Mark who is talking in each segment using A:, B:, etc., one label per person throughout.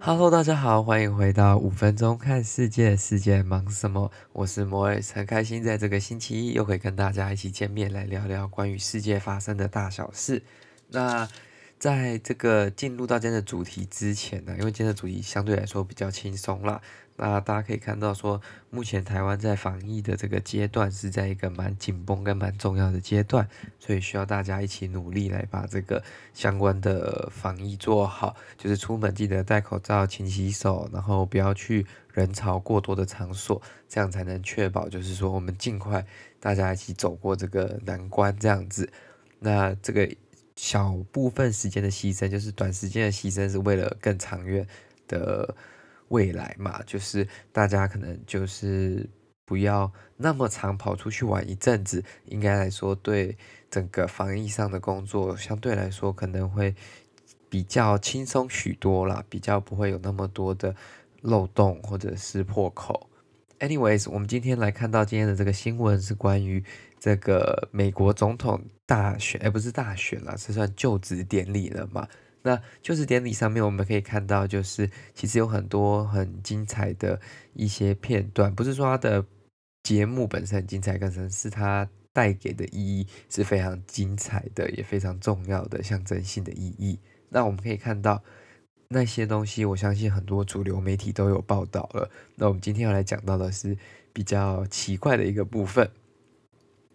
A: Hello，大家好，欢迎回到五分钟看世界，世界忙什么？我是摩尔，很开心在这个星期一又可以跟大家一起见面，来聊聊关于世界发生的大小事。那在这个进入到今天的主题之前呢，因为今天的主题相对来说比较轻松啦。那大家可以看到说，目前台湾在防疫的这个阶段是在一个蛮紧绷跟蛮重要的阶段，所以需要大家一起努力来把这个相关的防疫做好。就是出门记得戴口罩、勤洗手，然后不要去人潮过多的场所，这样才能确保就是说我们尽快大家一起走过这个难关。这样子，那这个小部分时间的牺牲，就是短时间的牺牲，是为了更长远的。未来嘛，就是大家可能就是不要那么长跑出去玩一阵子，应该来说对整个防疫上的工作相对来说可能会比较轻松许多啦，比较不会有那么多的漏洞或者是破口。Anyways，我们今天来看到今天的这个新闻是关于这个美国总统大选，哎，不是大选啦，是算就职典礼了嘛。那就职典礼上面，我们可以看到，就是其实有很多很精彩的一些片段，不是说它的节目本身很精彩，更能是它带给的意义是非常精彩的，也非常重要的象征性的意义。那我们可以看到那些东西，我相信很多主流媒体都有报道了。那我们今天要来讲到的是比较奇怪的一个部分。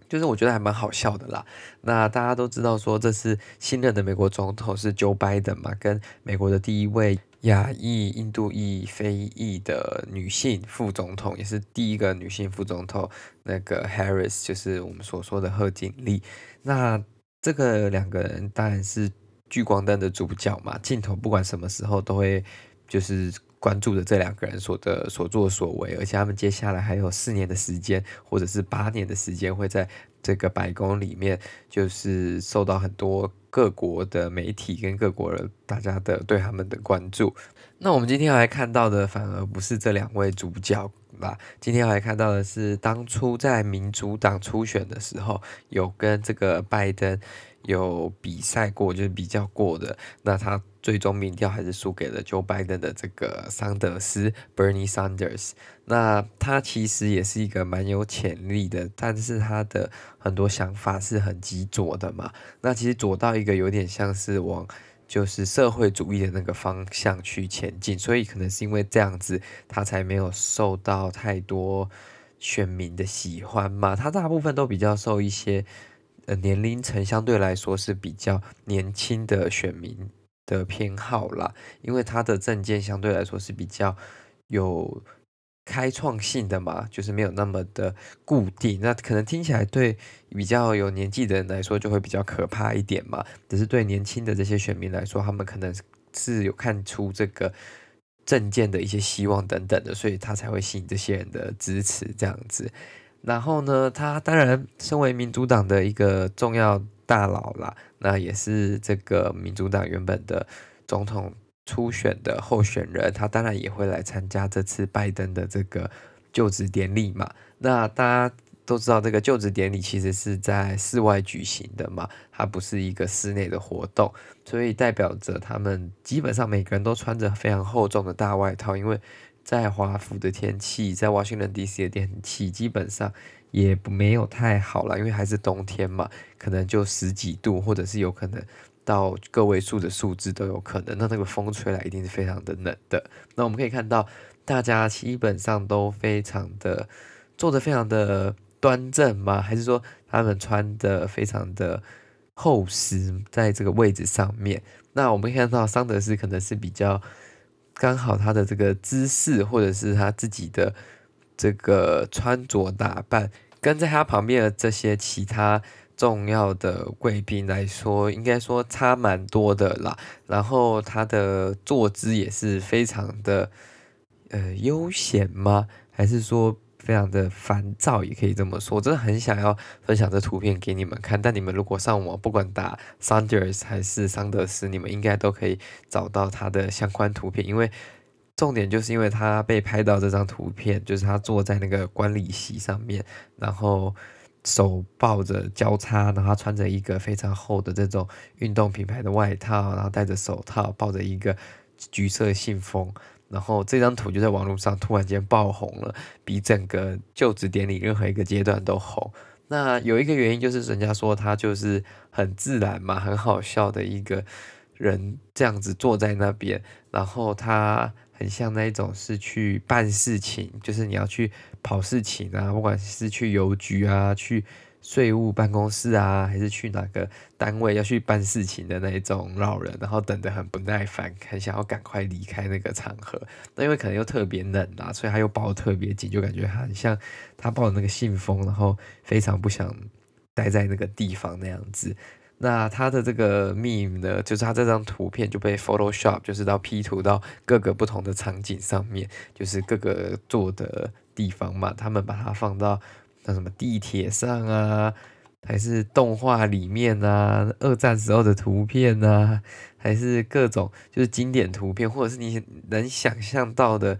A: 就是我觉得还蛮好笑的啦。那大家都知道说，这是新任的美国总统是 Joe Biden 嘛，跟美国的第一位亚裔、印度裔、非裔的女性副总统，也是第一个女性副总统，那个 Harris 就是我们所说的贺锦丽。那这个两个人当然是聚光灯的主角嘛，镜头不管什么时候都会就是。关注的这两个人所的所作所为，而且他们接下来还有四年的时间，或者是八年的时间，会在这个白宫里面，就是受到很多各国的媒体跟各国的大家的对他们的关注。那我们今天要来看到的，反而不是这两位主角吧？今天我来看到的是，当初在民主党初选的时候，有跟这个拜登。有比赛过，就是比较过的，那他最终民调还是输给了 Joe Biden 的这个桑德斯 （Bernie Sanders）。那他其实也是一个蛮有潜力的，但是他的很多想法是很极左的嘛。那其实左到一个有点像是往就是社会主义的那个方向去前进，所以可能是因为这样子，他才没有受到太多选民的喜欢嘛。他大部分都比较受一些。呃，年龄层相对来说是比较年轻的选民的偏好啦，因为他的政见相对来说是比较有开创性的嘛，就是没有那么的固定。那可能听起来对比较有年纪的人来说就会比较可怕一点嘛。只是对年轻的这些选民来说，他们可能是有看出这个政见的一些希望等等的，所以他才会吸引这些人的支持这样子。然后呢，他当然身为民主党的一个重要大佬啦，那也是这个民主党原本的总统初选的候选人，他当然也会来参加这次拜登的这个就职典礼嘛。那大家都知道，这个就职典礼其实是在室外举行的嘛，它不是一个室内的活动，所以代表着他们基本上每个人都穿着非常厚重的大外套，因为。在华府的天气，在华盛顿 DC 的天气基本上也没有太好了，因为还是冬天嘛，可能就十几度，或者是有可能到个位数的数字都有可能。那那个风吹来一定是非常的冷的。那我们可以看到，大家基本上都非常的坐得非常的端正吗，还是说他们穿的非常的厚实，在这个位置上面？那我们可以看到桑德斯可能是比较。刚好他的这个姿势，或者是他自己的这个穿着打扮，跟在他旁边的这些其他重要的贵宾来说，应该说差蛮多的啦。然后他的坐姿也是非常的呃悠闲吗？还是说？非常的烦躁，也可以这么说。我真的很想要分享这图片给你们看，但你们如果上网，不管打 Sanders 还是桑德斯，你们应该都可以找到他的相关图片。因为重点就是因为他被拍到这张图片，就是他坐在那个观礼席上面，然后手抱着交叉，然后穿着一个非常厚的这种运动品牌的外套，然后戴着手套，抱着一个。橘色信封，然后这张图就在网络上突然间爆红了，比整个就职典礼任何一个阶段都红。那有一个原因就是人家说他就是很自然嘛，很好笑的一个人，这样子坐在那边，然后他很像那一种是去办事情，就是你要去跑事情啊，不管是去邮局啊，去。税务办公室啊，还是去哪个单位要去办事情的那一种老人，然后等得很不耐烦，很想要赶快离开那个场合。那因为可能又特别冷啊，所以他又抱特别紧，就感觉很像他抱的那个信封，然后非常不想待在那个地方那样子。那他的这个 meme 呢，就是他这张图片就被 Photoshop，就是到 P 图到各个不同的场景上面，就是各个坐的地方嘛，他们把它放到。那什么地铁上啊，还是动画里面啊，二战时候的图片啊，还是各种就是经典图片，或者是你能想象到的。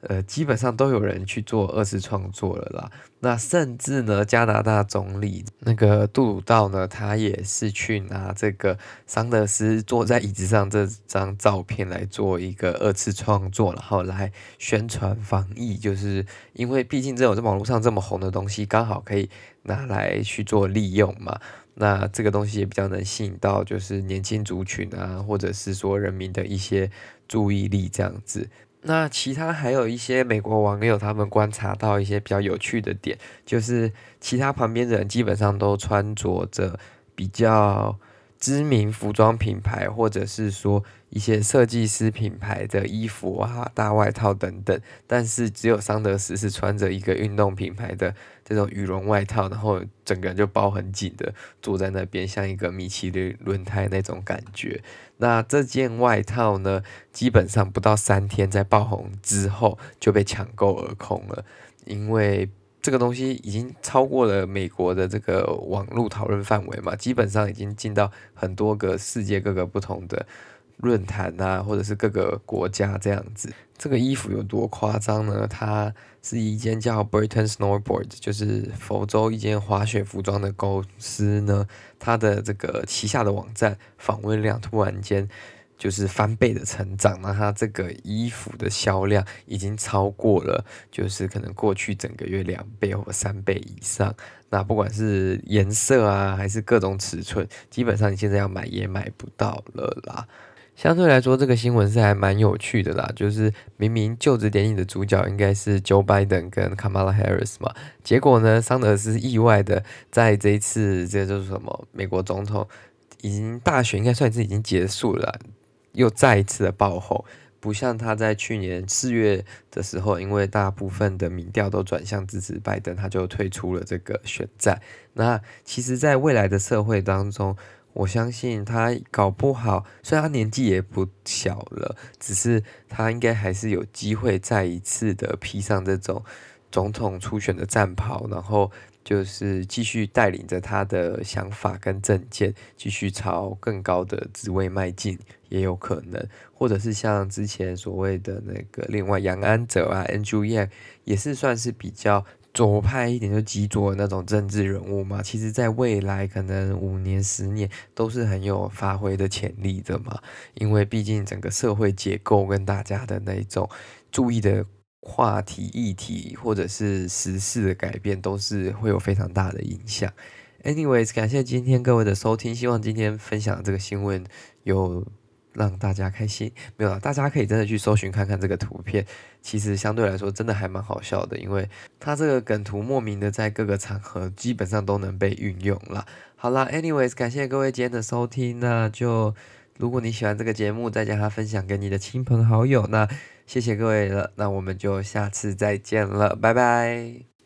A: 呃，基本上都有人去做二次创作了啦。那甚至呢，加拿大总理那个杜鲁道呢，他也是去拿这个桑德斯坐在椅子上这张照片来做一个二次创作，然后来宣传防疫。就是因为毕竟这种在网络上这么红的东西，刚好可以拿来去做利用嘛。那这个东西也比较能吸引到就是年轻族群啊，或者是说人民的一些注意力这样子。那其他还有一些美国网友，他们观察到一些比较有趣的点，就是其他旁边的人基本上都穿着着比较知名服装品牌，或者是说一些设计师品牌的衣服啊、大外套等等，但是只有桑德斯是穿着一个运动品牌的这种羽绒外套，然后整个人就包很紧的坐在那边，像一个米其林轮胎那种感觉。那这件外套呢，基本上不到三天，在爆红之后就被抢购而空了，因为。这个东西已经超过了美国的这个网络讨论范围嘛，基本上已经进到很多个世界各个不同的论坛啊，或者是各个国家这样子。这个衣服有多夸张呢？它是一间叫 Britain Snowboard，就是佛州一间滑雪服装的公司呢，它的这个旗下的网站访问量突然间。就是翻倍的成长，那它这个衣服的销量已经超过了，就是可能过去整个月两倍或三倍以上。那不管是颜色啊，还是各种尺寸，基本上你现在要买也买不到了啦。相对来说，这个新闻是还蛮有趣的啦。就是明明就职典礼的主角应该是 Joe Biden 跟 Kamala Harris 嘛，结果呢，桑德斯意外的在这一次，这就是什么？美国总统已经大选应该算是已经结束了。又再一次的爆红，不像他在去年四月的时候，因为大部分的民调都转向支持拜登，他就退出了这个选战。那其实，在未来的社会当中，我相信他搞不好，虽然他年纪也不小了，只是他应该还是有机会再一次的披上这种总统初选的战袍，然后。就是继续带领着他的想法跟政见，继续朝更高的职位迈进，也有可能，或者是像之前所谓的那个另外杨安泽啊，Andrew Yang 也是算是比较左派一点，就极左的那种政治人物嘛。其实，在未来可能五年、十年都是很有发挥的潜力的嘛，因为毕竟整个社会结构跟大家的那种注意的。话题、议题或者是时事的改变，都是会有非常大的影响。Anyways，感谢今天各位的收听，希望今天分享的这个新闻有让大家开心。没有，大家可以真的去搜寻看看这个图片，其实相对来说真的还蛮好笑的，因为它这个梗图莫名的在各个场合基本上都能被运用了。好啦，Anyways，感谢各位今天的收听，那就如果你喜欢这个节目，再将它分享给你的亲朋好友，那。谢谢各位了，那我们就下次再见了，拜拜。